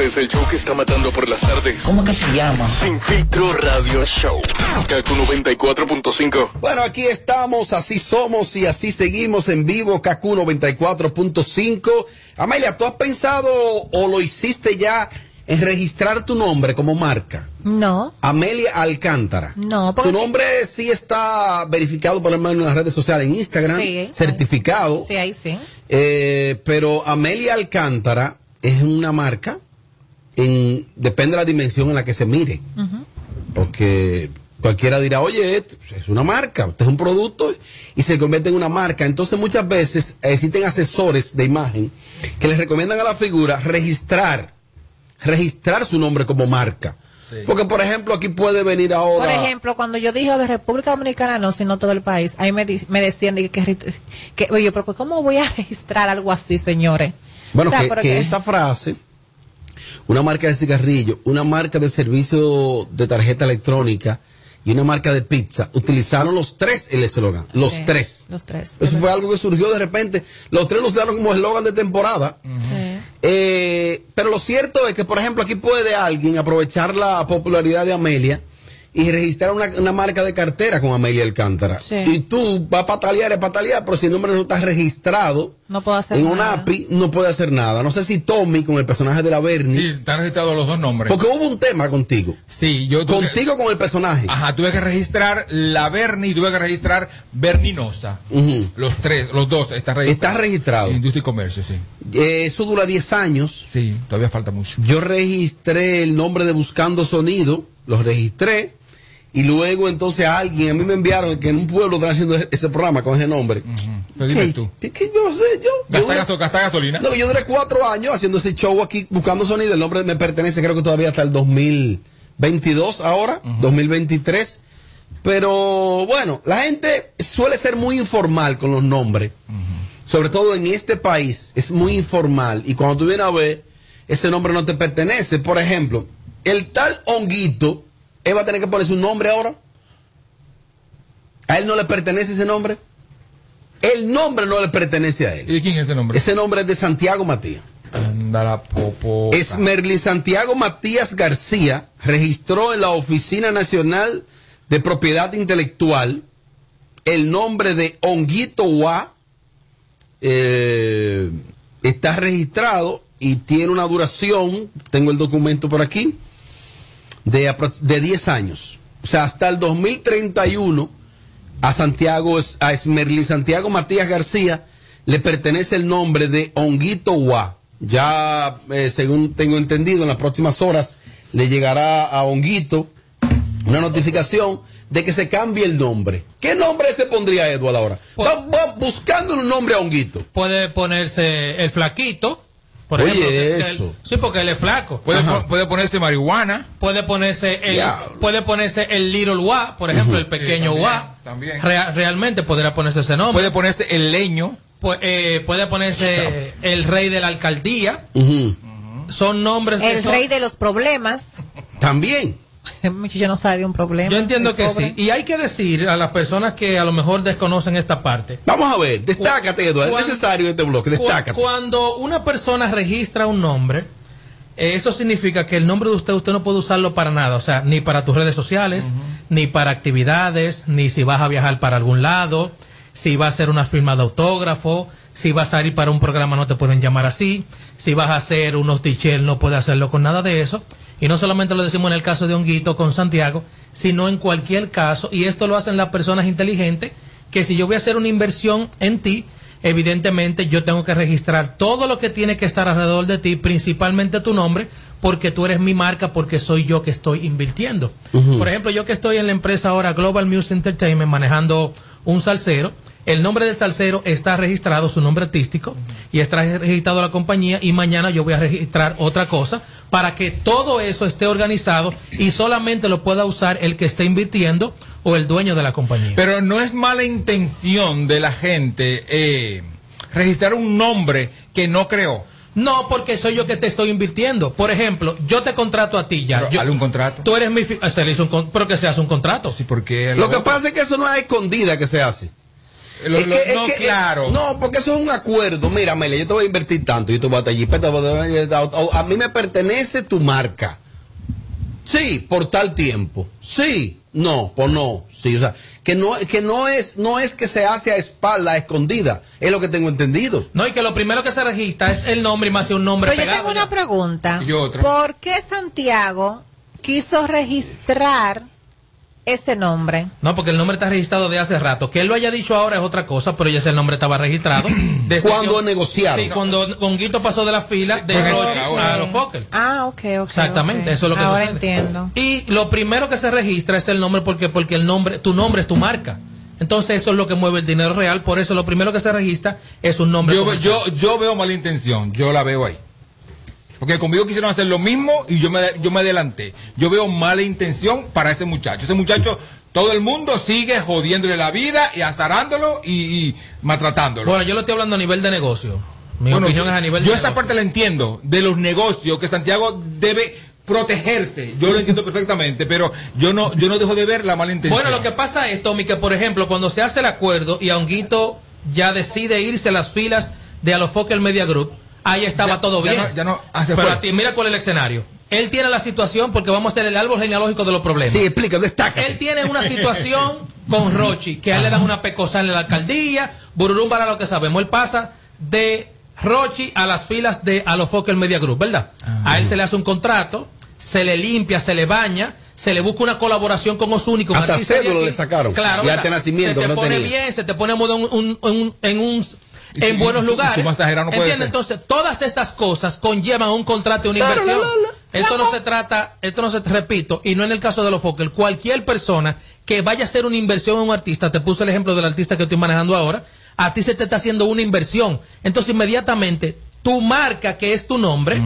Este es el show que está matando por las tardes. ¿Cómo que se llama? Sin filtro radio show. Kaku 94.5. Bueno, aquí estamos, así somos y así seguimos en vivo, KQ 94.5. Amelia, ¿tú has pensado o lo hiciste ya en registrar tu nombre como marca? No, Amelia Alcántara. no, Tu porque nombre sí está verificado por lo menos en las redes sociales, en Instagram, Sí. certificado. sí, ahí sí. Eh, pero Amelia Alcántara es una marca, en, depende de la dimensión en la que se mire. Porque cualquiera dirá, oye, es una marca, es un producto y se convierte en una marca. Entonces muchas veces existen asesores de imagen que les recomiendan a la figura registrar, registrar su nombre como marca. Porque por ejemplo aquí puede venir ahora... Por ejemplo, cuando yo dije de República Dominicana, no, sino todo el país, ahí me, di- me decían de que, que, oye, pero pues, ¿cómo voy a registrar algo así, señores? Bueno, O sea, que, pero que que- esa frase, una marca de cigarrillo, una marca de servicio de tarjeta electrónica y una marca de pizza, utilizaron los tres el eslogan, los Sí, tres. Los tres. Eso fue algo que surgió de repente, los tres lo usaron como eslogan de temporada. Sí. Eh, pero lo cierto es que, por ejemplo, aquí puede alguien aprovechar la popularidad de Amelia y registrar una, una marca de cartera con Amelia Alcántara. Sí. Y tú vas a patalear, es patalear, pero si el nombre no está registrado No puedo hacer en nada. una API, no puede hacer nada. No sé si Tommy, con el personaje de la Bernie, Sí, están registrados los dos nombres. porque hubo un tema contigo. Sí, yo tuve- Contigo con el personaje. Ajá, tuve que registrar la Berni y tuve que registrar Berninosa. Los tres, los dos están registrados. Está registrado. Industria y comercio, sí. Eh, eso dura 10 años. Sí, todavía falta mucho. Yo registré el nombre de Buscando Sonido, lo registré, y luego entonces alguien, a mí me enviaron que en un pueblo están haciendo ese- programa con ese nombre. Pero dime ¿Qué? tú. ¿Qué, qué yo sé? Yo, yo ¿Gasta, duré- gaso- gasta gasolina? no, yo duré cuatro años haciendo ese show aquí, Buscando Sonido, el nombre me pertenece creo que todavía hasta el 2022 ahora, 2023. Pero bueno, la gente suele ser muy informal con los nombres. Sobre todo en este país, es muy informal. Y cuando tú vienes a ver, ese nombre no te pertenece. Por ejemplo, el tal Honguito, él va a tener que poner su nombre ahora. ¿A él no le pertenece ese nombre? El nombre no le pertenece a él. ¿Y de quién es ese nombre? Ese nombre es de Santiago Matías. Anda la popo. Es Merlin Santiago Matías García, registró en la Oficina Nacional de Propiedad Intelectual el nombre de Honguito Wa. eh, está registrado y tiene una duración, tengo el documento por aquí, de, de 10 años. O sea, hasta el 2031 a Santiago, a Esmerlin Santiago Matías García le pertenece el nombre de Honguito Wa. Ya, eh, según tengo entendido, en las próximas horas le llegará a Honguito una notificación de que se cambie el nombre. ¿Qué nombre se pondría Edward ahora? Va buscando un nombre a Honguito. Puede ponerse el flaquito. Por Oye, ejemplo, que- que eso. sí, porque él es flaco. Puede, po- puede ponerse marihuana. Puede ponerse el, puede ponerse el Little Wa, por ejemplo, el pequeño Sí, Wa. también, también. Rea- realmente podrá ponerse ese nombre. Puede ponerse el leño. Pu- eh, puede ponerse el rey de la alcaldía. Son nombres que El son- rey de los problemas. También. El muchacho no sabe un problema. Yo entiendo que pobre. sí. Y hay que decir a las personas que a lo mejor desconocen esta parte. Vamos a ver, destácate, Edward. Es Cuando- necesario este bloque, destácate. Cuando una persona registra un nombre, eh, eso significa que el nombre de usted usted no puede usarlo para nada, o sea, ni para tus redes sociales, ni para actividades, ni si vas a viajar para algún lado, si va a hacer una firma de autógrafo, si vas a ir para un programa no te pueden llamar así, si vas a hacer unos tichel no puedes hacerlo con nada de eso. Y no solamente lo decimos en el caso de Honguito con Santiago, sino en cualquier caso, y esto lo hacen las personas inteligentes, que si yo voy a hacer una inversión en ti, evidentemente yo tengo que registrar todo lo que tiene que estar alrededor de ti, principalmente tu nombre, porque tú eres mi marca, porque soy yo que estoy invirtiendo. Por ejemplo, yo que estoy en la empresa ahora Global Music Entertainment manejando un salsero, el nombre del salsero está registrado, su nombre artístico, y está registrado la compañía, y mañana yo voy a registrar otra cosa para que todo eso esté organizado y solamente lo pueda usar el que esté invirtiendo o el dueño de la compañía. Pero no es mala intención de la gente eh, registrar un nombre que no creó. No, porque soy yo que te estoy invirtiendo. Por ejemplo, yo te contrato a ti ya. Pero Yo- un contrato. Tú eres mi... fi- Se le hizo un pero que se hace un contrato. Sí, porque... Lo que pasa es que eso no es escondida que se hace. Lo- Es lo- que- es no, que- claro. No, porque eso es un acuerdo. Mira, Amelia, yo te voy a invertir tanto. Yo te voy a estar allí. pero te voy a- mí me pertenece tu marca. Sí, por tal tiempo. Sí, no, pues no. Sí, o sea, que no, que no es, no es que se hace a espalda, a escondida. Es lo que tengo entendido. No, y que lo primero que se registra es el nombre y más un nombre Pero yo tengo una pregunta. Y otra. ¿Por qué Santiago quiso registrar ese nombre? No, porque el nombre está registrado de hace rato. Que él lo haya dicho ahora es otra cosa, pero ya ese nombre estaba registrado. desde Cuando negociaron. Sí, cuando Honguito pasó de la fila de Roche a los Fokker. Ah, ok, ok. Exactamente, eso es lo que Ahora sucede. entiendo. Y lo primero que se registra es el nombre porque porque el nombre, tu nombre es tu marca. Entonces eso es lo que mueve el dinero real, por eso lo primero que se registra es un nombre. Yo, comercial. yo, yo veo mala intención, yo la veo ahí. Porque conmigo quisieron hacer lo mismo y yo me, yo me adelanté. Yo veo mala intención para ese muchacho. Ese muchacho, todo el mundo sigue jodiéndole la vida y azarándolo y, y maltratándolo. Bueno, yo lo estoy hablando a nivel de negocio. Mi Bueno, opinión es a nivel Yo de esa negocio. parte la entiendo, de los negocios, que Santiago debe protegerse. Yo lo entiendo perfectamente, pero yo no, yo no dejo de ver la mala intención. Bueno, lo que pasa es, Tommy, que por ejemplo, cuando se hace el acuerdo y Honguito ya decide irse a las filas de Alofoque el Media Group, ahí estaba Ya- todo ya bien. no- ya no- ah, se Pero fue. a ti, mira cuál es el escenario. Él tiene la situación porque vamos a hacer el árbol genealógico de los problemas. Sí, explica, destaca. Él tiene una situación con Rochi, que a él le dan una pecosa en la alcaldía, Bururum para lo que sabemos. Él pasa de Rochi a las filas de Alofoque el Media Group, ¿verdad? A él se le hace un contrato, se le limpia, se le baña, se le busca una colaboración con Osuni, con Hasta cédula le sacaron. Claro, Y ¿verdad? arte nacimiento se te no pone tenía. bien, se te pone en un, en un- en un- en buenos lugares. no. Entonces, todas esas cosas conllevan un contrato y una inversión. la, la, la. Esto no se trata, esto no se repito, y no en el caso de los Fokker. Cualquier persona que vaya a hacer una inversión en un artista, te puse el ejemplo del artista que estoy manejando ahora, a ti se te está haciendo una inversión. Entonces, inmediatamente, tu marca, que es tu nombre,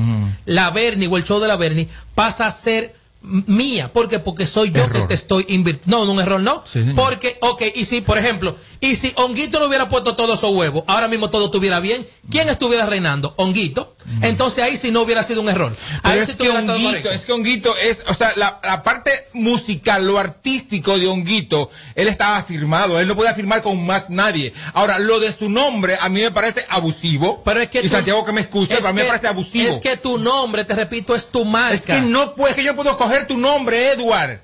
la Bernie o el show de la Bernie, pasa a ser mía. ¿Por qué? Porque soy yo que te estoy invirtiendo. No, no, un error no. Sí. Porque, ok, y si, por ejemplo, y si Honguito no hubiera puesto todos esos huevos, ahora mismo todo estuviera bien, ¿quién estuviera reinando? Honguito. Entonces ahí sí no hubiera sido un error. Pero Ahí es sí que estuviera todo Honguito, es que Honguito es, o sea, la, la parte musical, lo artístico de Honguito, él estaba firmado, él no podía firmar con más nadie. Ahora, lo de su nombre a mí me parece abusivo. Pero es que y tú- Santiago que me excuse, es pero a mí me que- parece abusivo. Es que tu nombre, te repito, es tu marca. Es que no puedes, que yo puedo coger tu nombre, Edward.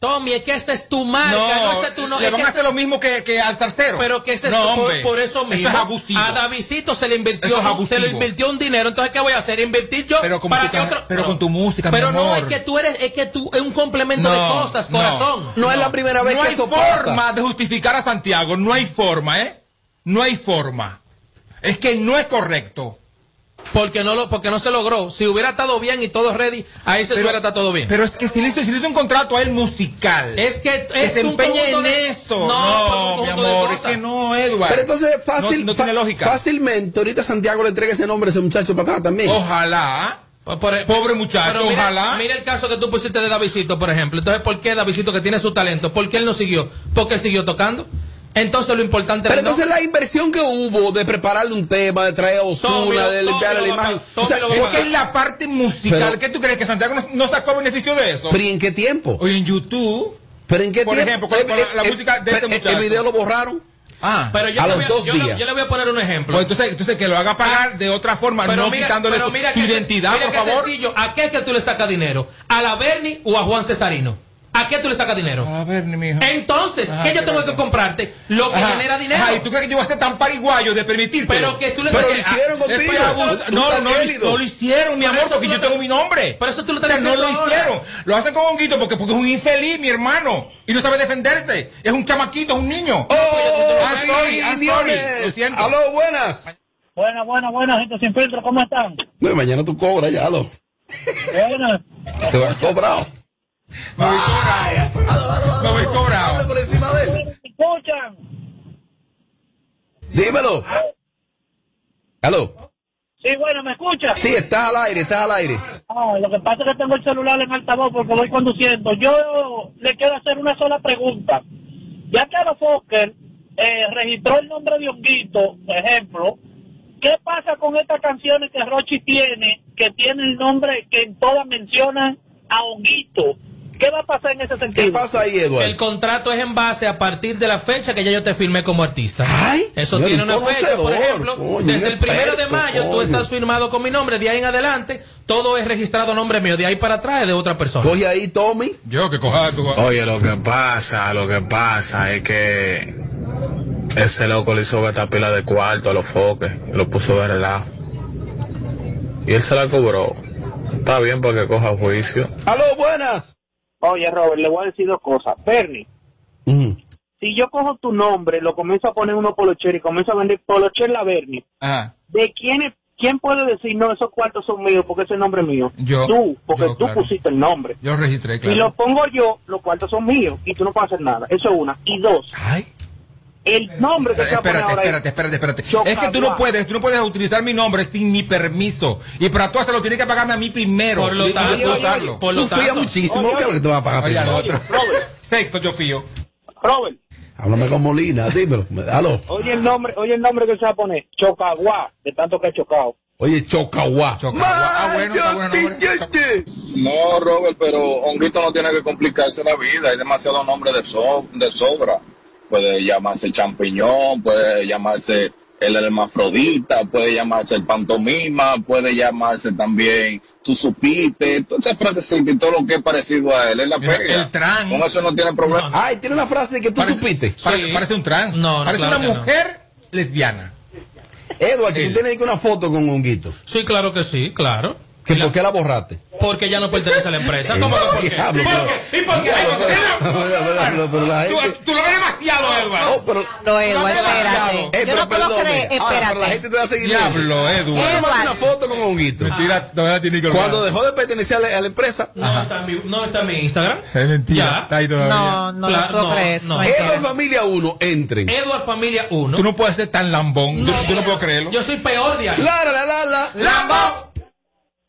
Tommy, es que ese es tu marca, no, ese es tu nombre. le van a hacer lo mismo que, que al zarcero. Pero que ese es no, por, eso mismo. Eso es abusivo. A Davidito se le invirtió, Eso es abusivo. se le invirtió un dinero. Entonces, ¿qué voy a hacer? Invertir yo Pero con para música- que otro. pero con tu música, mi Pero no, es que tú eres, es que tú es un complemento de No, cosas, no. corazón. No es la primera vez no que hay eso forma pasa. de justificar a Santiago, no hay forma, ¿eh? No hay forma. Es que no es correcto. Porque no lo, porque no se logró. Si hubiera estado bien y todo ready, ahí se hubiera estado todo bien. Pero es que si le hizo, si le hizo un contrato a él musical. es que que es se en de- eso. No, No, pues, mi amor, es cosas. que no, Edward. Pero entonces fácil, No, no tiene lógica. fácilmente, ahorita Santiago le entrega ese nombre a ese muchacho para atrás también. Ojalá. Por- por- Pobre muchacho, pero mira, ojalá. Mira el caso que tú pusiste de Davidito, por ejemplo. Entonces, ¿por qué Davidito, que tiene su talento, por qué él no siguió? Porque él siguió tocando. Entonces, lo importante Pero el entonces la inversión que hubo de prepararle un tema, de traer a Osuna, de limpiarle la imagen. O sea, tómelo, Es ¿por que qué- es la parte musical. Pero- ¿Qué tú crees que Santiago no, no sacó beneficio de eso? ¿Pero y en qué tiempo? Oye, en YouTube. ¿Pero en qué Por tiempo? ejemplo, con- con la- la música de este el- el- muchacho. El video lo borraron. Ah. Pero yo A le los voy dos yo le- días. yo le voy a poner un ejemplo. Pues entonces, entonces que lo haga pagar de otra forma, Pero no mira- quitándole pero su, mira su que identidad, mira por favor. sencillo. ¿A qué es que tú le sacas dinero? ¿A la Bernie o a Juan Cesarino? ¿A qué tú le sacas dinero? A ver, mi hijo. Entonces, ¿qué yo tengo que comprarte? Lo que Ajá. genera dinero. Ajá, ¿y tú crees que yo voy a ser tan pariguayo de permitirte? Pero que tú le Pero lo hicieron ah, contigo. abus- Tú No, no, lo- gélido. no lo hicieron, mi amor, porque yo tengo mi nombre. Por eso tú lo O estás sea, no lo hicieron. Lo hacen con Honguito porque, porque es un infeliz, mi hermano. Y no sabe defenderse. Es un chamaquito, es un niño. ¡Oh, I'm sorry. Lo siento. ¡Aló, buenas! Buenas, buenas, buenas, gente sin filtro, ¿cómo están? No, mañana tú cobras ya, lo. Buenas. Te vas cobrado. Me voy cobrado. Me voy cobrado. Por encima de él. ¿Me escuchan? Dímelo. ¿Aló? Sí, bueno, ¿me escuchan? Sí, estás al aire, estás al aire. Ah, lo que pasa es que tengo el celular en altavoz porque voy conduciendo. Yo le quiero hacer una sola pregunta. Ya que Fokker eh, registró el nombre de Honguito, por ejemplo, ¿qué pasa con estas canciones que Rochi tiene, que tiene el nombre que en todas mencionan a Honguito? ¿Qué va a pasar en ese sentido? ¿Qué pasa ahí, Eduardo? El contrato es en base a partir de la fecha que ya yo te firmé como artista. Ay, Eso señor, tiene un una fecha, por ejemplo, coño, desde el primero de mayo tú estás firmado con mi nombre, de ahí en adelante todo es registrado a nombre mío, de ahí para atrás es de otra persona. Coge ahí, Tommy. Yo que coja. que coja. Oye, lo que pasa, lo que pasa es que ese loco le hizo esta pila de cuarto a los foques, y lo puso de relajo. Y él se la cobró. Está bien para que coja juicio. ¡Aló, buenas! Oye, Robert, le voy a decir dos cosas. Bernie, Ujú. si yo cojo tu nombre, lo comienzo a poner en unos polocher y comienzo a vender polocher la Bernie. ¿de quién, es- quién puede decir, no, esos cuartos son míos porque ese nombre es mío? Yo. Tú, porque Yo, tú claro. pusiste el nombre. Yo registré, Si lo claro. pongo yo, los cuartos son míos y tú no puedes hacer nada. Eso es una. Y dos, Ay. El nombre que Espérate, ahora espérate, espérate, espérate. Chocaguá. Es que tú no puedes, tú no puedes utilizar mi nombre sin mi permiso. Y para tú hacerlo tienes que pagarme a mí primero. Por lo tanto, usarlo. por lo Tú fías muchísimo. Oye, ¿Qué es lo que te va a pagar Oye, primero? otro. Robert, Sexo, yo fío. Robert, Háblame con Molina, dímelo. Aló. oye el nombre, oye el nombre que se va a poner, Chocaguá, de tanto que ha chocado. Oye, Chocahuá. Chocahuá. Ah, bueno, está. No, Robert, pero Honguito no tiene que complicarse la vida. Hay demasiados nombres de, so- de sobra. Puede llamarse champiñón, puede llamarse el hermafrodita, puede llamarse el pantomima, puede llamarse también tú supiste, todas esas frases y todo lo que es parecido a él, la pega. el trans. Con eso no tiene problema. Ay, tiene una frase de que tú supiste. Parece, parece un trans. No, no, parece claro una mujer lesbiana. Edward, que tú tienes que una foto con Honguito. Sí, claro que sí, claro. ¿Que ¿Por qué la borraste? Porque ya no pertenece a la empresa. ¿Cómo que por qué? Diablo, ¿Por qué? ¿Y por qué? La Tú, lo ves demasiado, Edward. Oh, pero- No, Edward, espérate. Yo no pero la espérate. gente te va a seguir. Diablo, Edward. Tómate una foto con Honguito. Mentira, todavía tiene que Cuando dejó de pertenecer a la, la empresa, No está, en mi, no está en mi Instagram. Es mentira. Está ahí todavía. No, no Claro, lo puedo no, creer. eso, no. no entiendo. Edward Familia 1, entren. Edward Familia 1. Tú no puedes ser tan lambón. yo no puedo creerlo. Yo soy peor de ahí. La, la, la, la. ¡Lambón!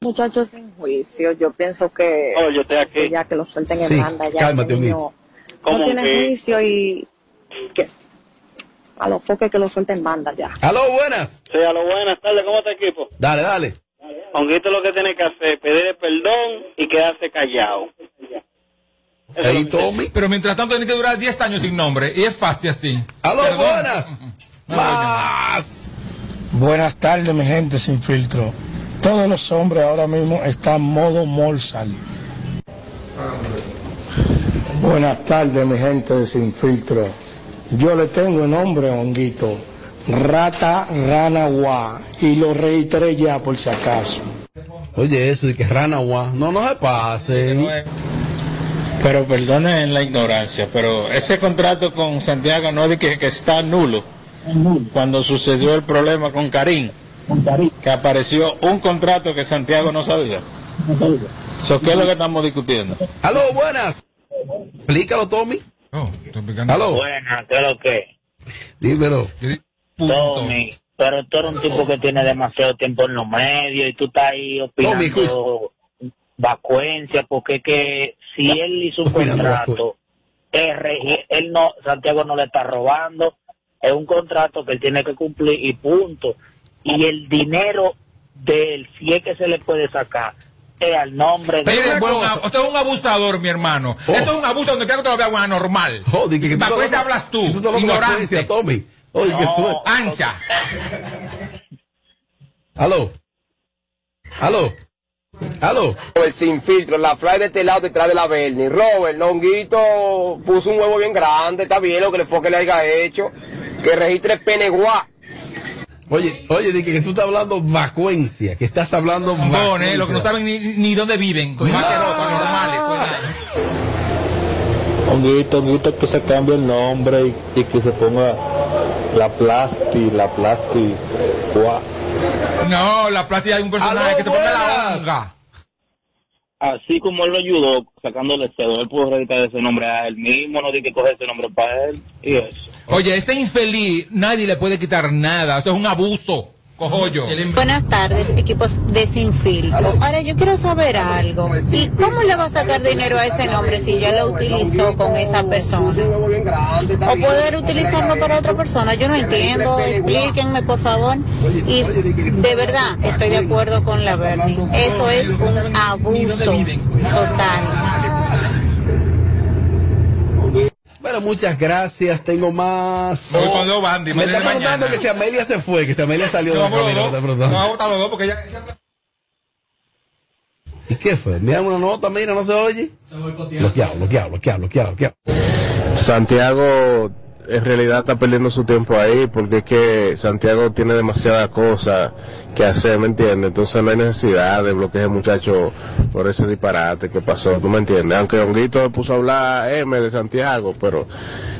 Muchachos sin juicio, yo pienso que Oh, yo estoy aquí. ya que lo suelten Sí, en banda, ya cálmate, niño ¿Cómo no tiene que? juicio y que a los foques que lo suelten en banda ya. Aló, buenas. Sí, a lo buenas tardes, ¿cómo está equipo? Dale, dale. Honguito lo que tiene que hacer pedirle perdón y quedarse callado. Tommy. Pero mientras tanto tiene que durar 10 años sin nombre. Y es fácil así. Aló, buenas. Más. Buenas tardes, mi gente sin filtro. Todos los hombres ahora mismo están modo morsal. Buenas tardes, mi gente de sin filtro. Yo le tengo el nombre, honguito. Rata Rana Gua. Y lo reiteré ya por si acaso. Oye, eso de que rana guá. No, no se pase. Pero perdonen la ignorancia, pero ese contrato con Santiago no es de que, que está nulo. Cuando sucedió el problema con Karim, que apareció un contrato que Santiago no sabía. So, ¿Qué es lo que estamos discutiendo? Aló, buenas. Explícalo, Tommy. Oh. Aló. Buena, ¿qué es lo que? Dímelo. Punto. Tommy, pero tú eres un tipo que tiene demasiado tiempo en los medios y tú estás ahí Tommy, opinando vacuencia, porque es que si él hizo un contrato, él, él no, Santiago no le está robando, es un contrato que él tiene que cumplir y punto. Y el dinero del si es que se le puede sacar es al nombre de... Bueno, una- usted es un abusador, mi hermano. Esto es un abuso donde quiera que te lo vea anormal. Oh, que- que tú ¿Para te hablas tú? que tú te Ignorante. Tommy. Oye, ¿qué fue? Ancha. Aló. Aló. Aló. El sin filtro, la fly de este lado detrás de la Bernie. Robert, Longuito puso un huevo bien grande, está bien lo que le fue que le haya hecho. Que registre Peneguá. Oye, oye, di que, que tú estás hablando vacuencia, que estás hablando Bon, eh, vacuencia. lo que no saben ni, ni dónde viven. Vaqueros, anormales. Honguito, Honguito que se cambie el nombre y, y que se ponga la plasti, la plasti. No, la plástica de un personaje que se ponga la honga. Así como él lo ayudó sacándole cedo, él pudo registrar ese nombre a él mismo, no tiene que coger ese nombre para él y eso. Oye, este infeliz, nadie le puede quitar nada. Esto es un abuso. Cojollo. Buenas tardes, equipos de Sin Filtro. Ahora yo quiero saber algo. ¿Y cómo le va a sacar dinero a ese nombre si ya lo utilizó con esa persona? O poder utilizarlo para otra persona. Yo no entiendo. Explíquenme, por favor. Y de verdad, estoy de acuerdo con la Bernie. Eso es un abuso total. Bueno, muchas gracias. Tengo más. Voy Oh, con dos bandis, me está preguntando mañana. que si Amelia se fue, que si Amelia salió de No, la preguntando. No, vamos a votar los dos porque ya. ¿Y qué fue? Mira una nota, mira, no se oye. Bloqueado, bloqueado, bloqueado, bloqueado, bloqueado. Santiago en realidad está perdiendo su tiempo ahí porque es que Santiago tiene demasiadas cosas que hacer, ¿me entiendes? Entonces no hay necesidad de bloquear muchacho por ese disparate que pasó, ¿tú me entiendes? Aunque Honguito puso a hablar M de Santiago, pero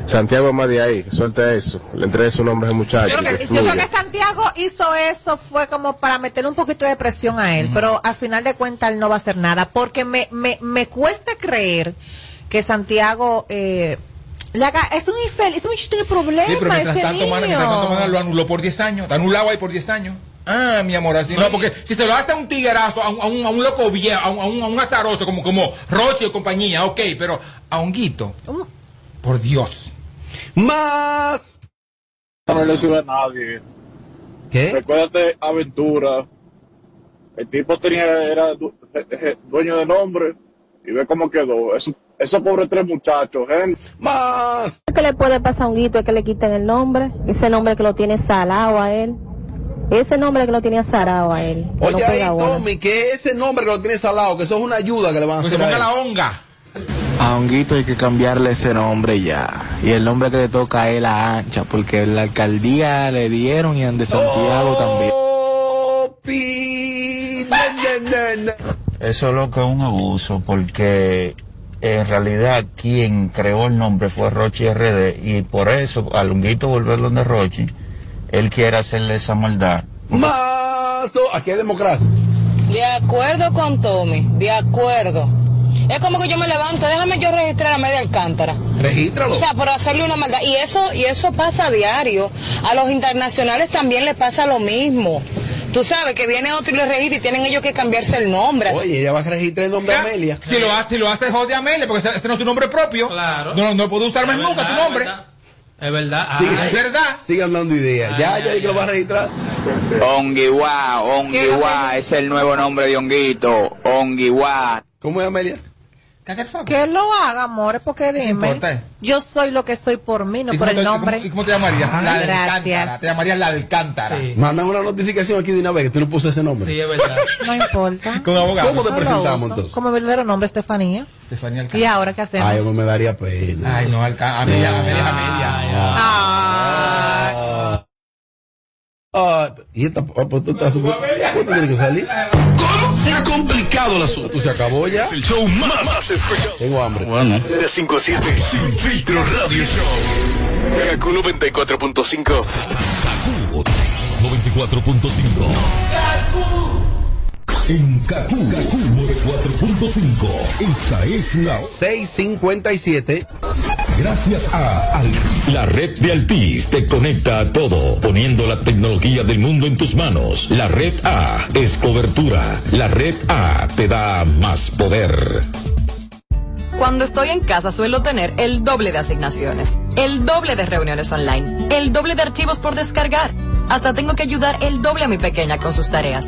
Santiago es más de ahí, suelta eso, le entregue su nombre a ese muchacho. Yo creo, que que, yo creo fluya. que Santiago hizo eso fue como para meterle un poquito de presión a él, pero al final de cuentas él no va a hacer nada, porque me, me, me cuesta creer que Santiago eh, le haga, es un infeliz, ese muchacho tiene problemas, Sí, pero mientras ese tanto, niño. mientras tanto, lo anuló por 10 años. Está anulado ahí por 10 años. Ah, mi amor, así no, porque si se lo hace a un tiguerazo, a un, a un, a un loco viejo, a un, a un, a un azaroso como, como Roche y compañía, ok, pero a Honguito, por Dios. Más. No le sube a nadie. ¿Qué? Recuérdate Aventura. El tipo tenía, era du- eh, eh, dueño de nombre y ve cómo quedó. Eso, esos pobres tres muchachos, ¿eh? ¡Más! ¿Qué le puede pasar a un guito es que le quiten el nombre? Ese nombre que lo tiene salado a él. Ese nombre que lo tiene salado a él. que no Oye ahí. Tommy, que ese nombre que lo tiene salado, que eso es una ayuda que le van a Pues hacer se ponga a la honga. A Honguito hay que cambiarle ese nombre ya. Y el nombre que le toca es la ancha, porque la alcaldía le dieron y de Santiago también. Eso es lo que es un abuso, porque en realidad quien creó el nombre fue Rochi RD y por eso, al Honguito volver donde Rochi, él quiere hacerle esa maldad. Más. Aquí hay democracia. De acuerdo con Tommy, de acuerdo. Es como que yo me levanto, déjame yo registrar a media alcántara. Regístralo. O sea, por hacerle una maldad. Y eso, y eso pasa a diario. A los internacionales también les pasa lo mismo. Tú sabes que viene otro y le registra y tienen ellos que cambiarse el nombre. así. Oye, ella va a registrar el nombre de Amelia. Si lo hace, si lo hace jode Amelia, porque ese, ese no es su nombre propio. Claro. No, no puedo usar más nunca tu nombre. Es verdad. Sí, Ay. Es verdad. Sigan dando ideas. Ya, ya di que lo va a registrar. Onguiwa, Onguiwa, es el nuevo nombre de Honguito. Onguiwa. ¿Cómo es Amelia? Que él lo haga, amores, porque dime. importa? Yo soy lo que soy por mí, no ¿Y por el te- nombre. ¿Y cómo te llamarías? Ay, la gracias. Te llamarías la del Cántara. Mandan una notificación aquí de una vez que tú no puso ese nombre. Sí, es verdad. No importa. Con abogado. ¿Cómo te No presentamos entonces? Como verdadero nombre, Estefanía. Estefanía ¿Y Alcántara. ahora qué hacemos? Ay, no me daría pena. Ay, no, Alcántara. Amelia, Amelia es Amelia. Ah. Ah, y esta, ah, pues tú estás súper- ¿Cómo tú tienes que salir? Se ha complicado el asunto. ¿Tú se acabó ya? Es el show más, más escuchado. Tengo hambre. Bueno. De 5 a 7, Sin Filtro Radio Show. Kaku 94.5. Kaku 94.5. En Kaku, Kaku 94.5. Esta es la 657. Gracias a Al- La red de Altis te conecta a todo, poniendo la tecnología del mundo en tus manos. La red A es cobertura. La red A te da más poder. Cuando estoy en casa suelo tener el doble de asignaciones, el doble de reuniones online, el doble de archivos por descargar. Hasta tengo que ayudar el doble a mi pequeña con sus tareas.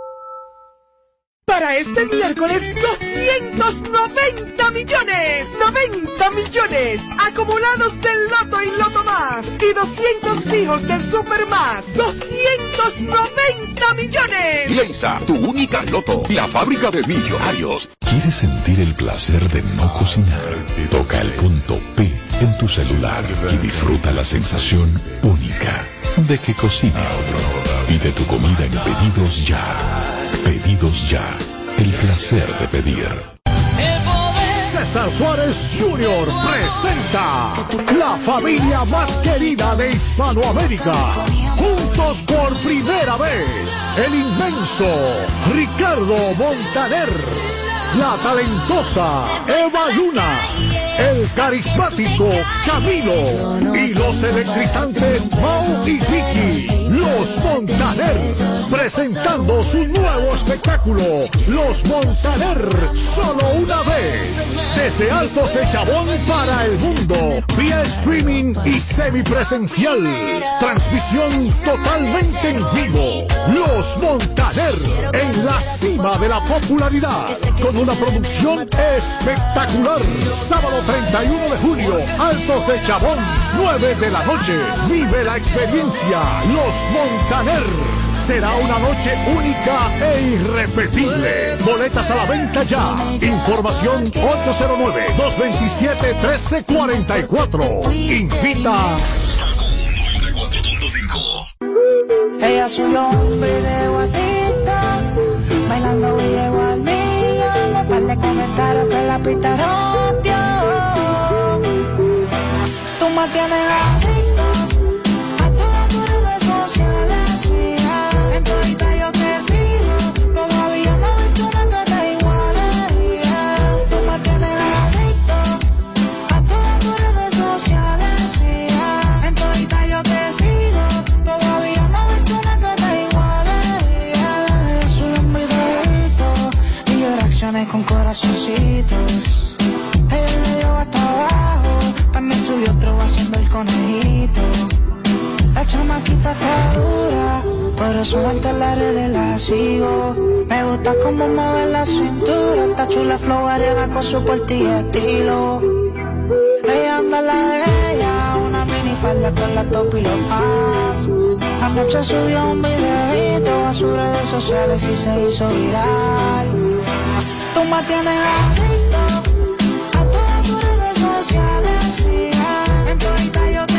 Para este miércoles, 290 millones, 90 millones acumulados del Loto y Loto Más y 200 fijos del Super Más, 290 millones. Leisa, tu única loto. La fábrica de millonarios. ¿Quieres sentir el placer de no cocinar? Toca el punto P en tu celular y disfruta la sensación única de que cocine otro. Y de tu comida en pedidos ya. Pedidos ya. El placer de pedir. César Suárez Jr. presenta la familia más querida de Hispanoamérica. Juntos por primera vez, el inmenso Ricardo Montaner, la talentosa Eva Luna, el carismático Camilo y los electrizantes Mau y Vicky, los Montaner, presentando su nuevo espectáculo, Los Montaner, solo una vez, desde Altos de Chabón para el mundo, vía streaming y semipresencial, transmisión totalmente en vivo, Los Montaner, en la cima de la popularidad, con una producción espectacular, sábado 31 de julio, Altos de Chabón, 9 de la noche, vive la experiencia, Los Montaner. Será una noche única e irrepetible. Boletas a la venta ya. Información 809-227-1344. Invita. Ella subió un de que la pista. Tú chamaquita está dura, por eso en las redes la sigo. Me gusta cómo mueve la cintura, está chula flow arena con su portillo estilo. Ella anda la de ella, una minifalda con la top y los pants. Anoche subió un videito a sus redes sociales y se hizo viral. Tú me tienes adicto a todas tus redes sociales. En tu yo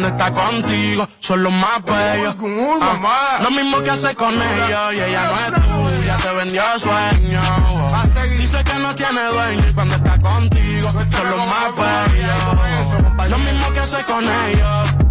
cuando está contigo son los más bellos. Ah. Lo mismo que hace con ellos y ella no es tuya, te vendió sueño. Dice que no tiene dueño y cuando está contigo son los más bellos. Lo mismo que hace con ellos.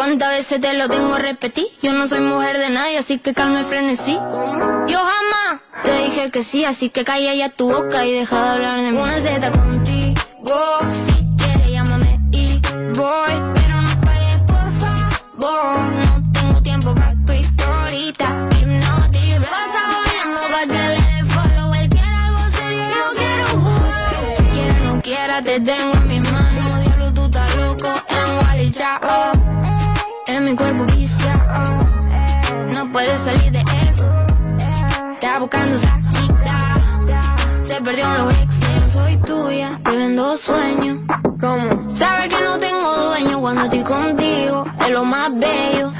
¿Cuántas veces te lo tengo a repetir? Yo no soy mujer de nadie, así que calma el frenesí. Yo jamás te dije que sí, así que calla ya tu boca y deja de hablar de mí. Una Z contigo, si quieres llámame y voy. Pero no pares, por favor. No tengo tiempo para tu historita. Te tengo en mis manos. Diablo, tú estás loco en Wally Chao mi cuerpo viciado. No puede salir de eso. Está buscando saquita. Se perdió en los exes. Soy tuya, te vendo sueños. Como sabes que no tengo dueño cuando estoy contigo. Es lo más bello.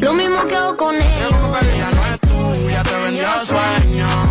Lo mismo que hago con ellos. No, es tuya. te vendió sueños.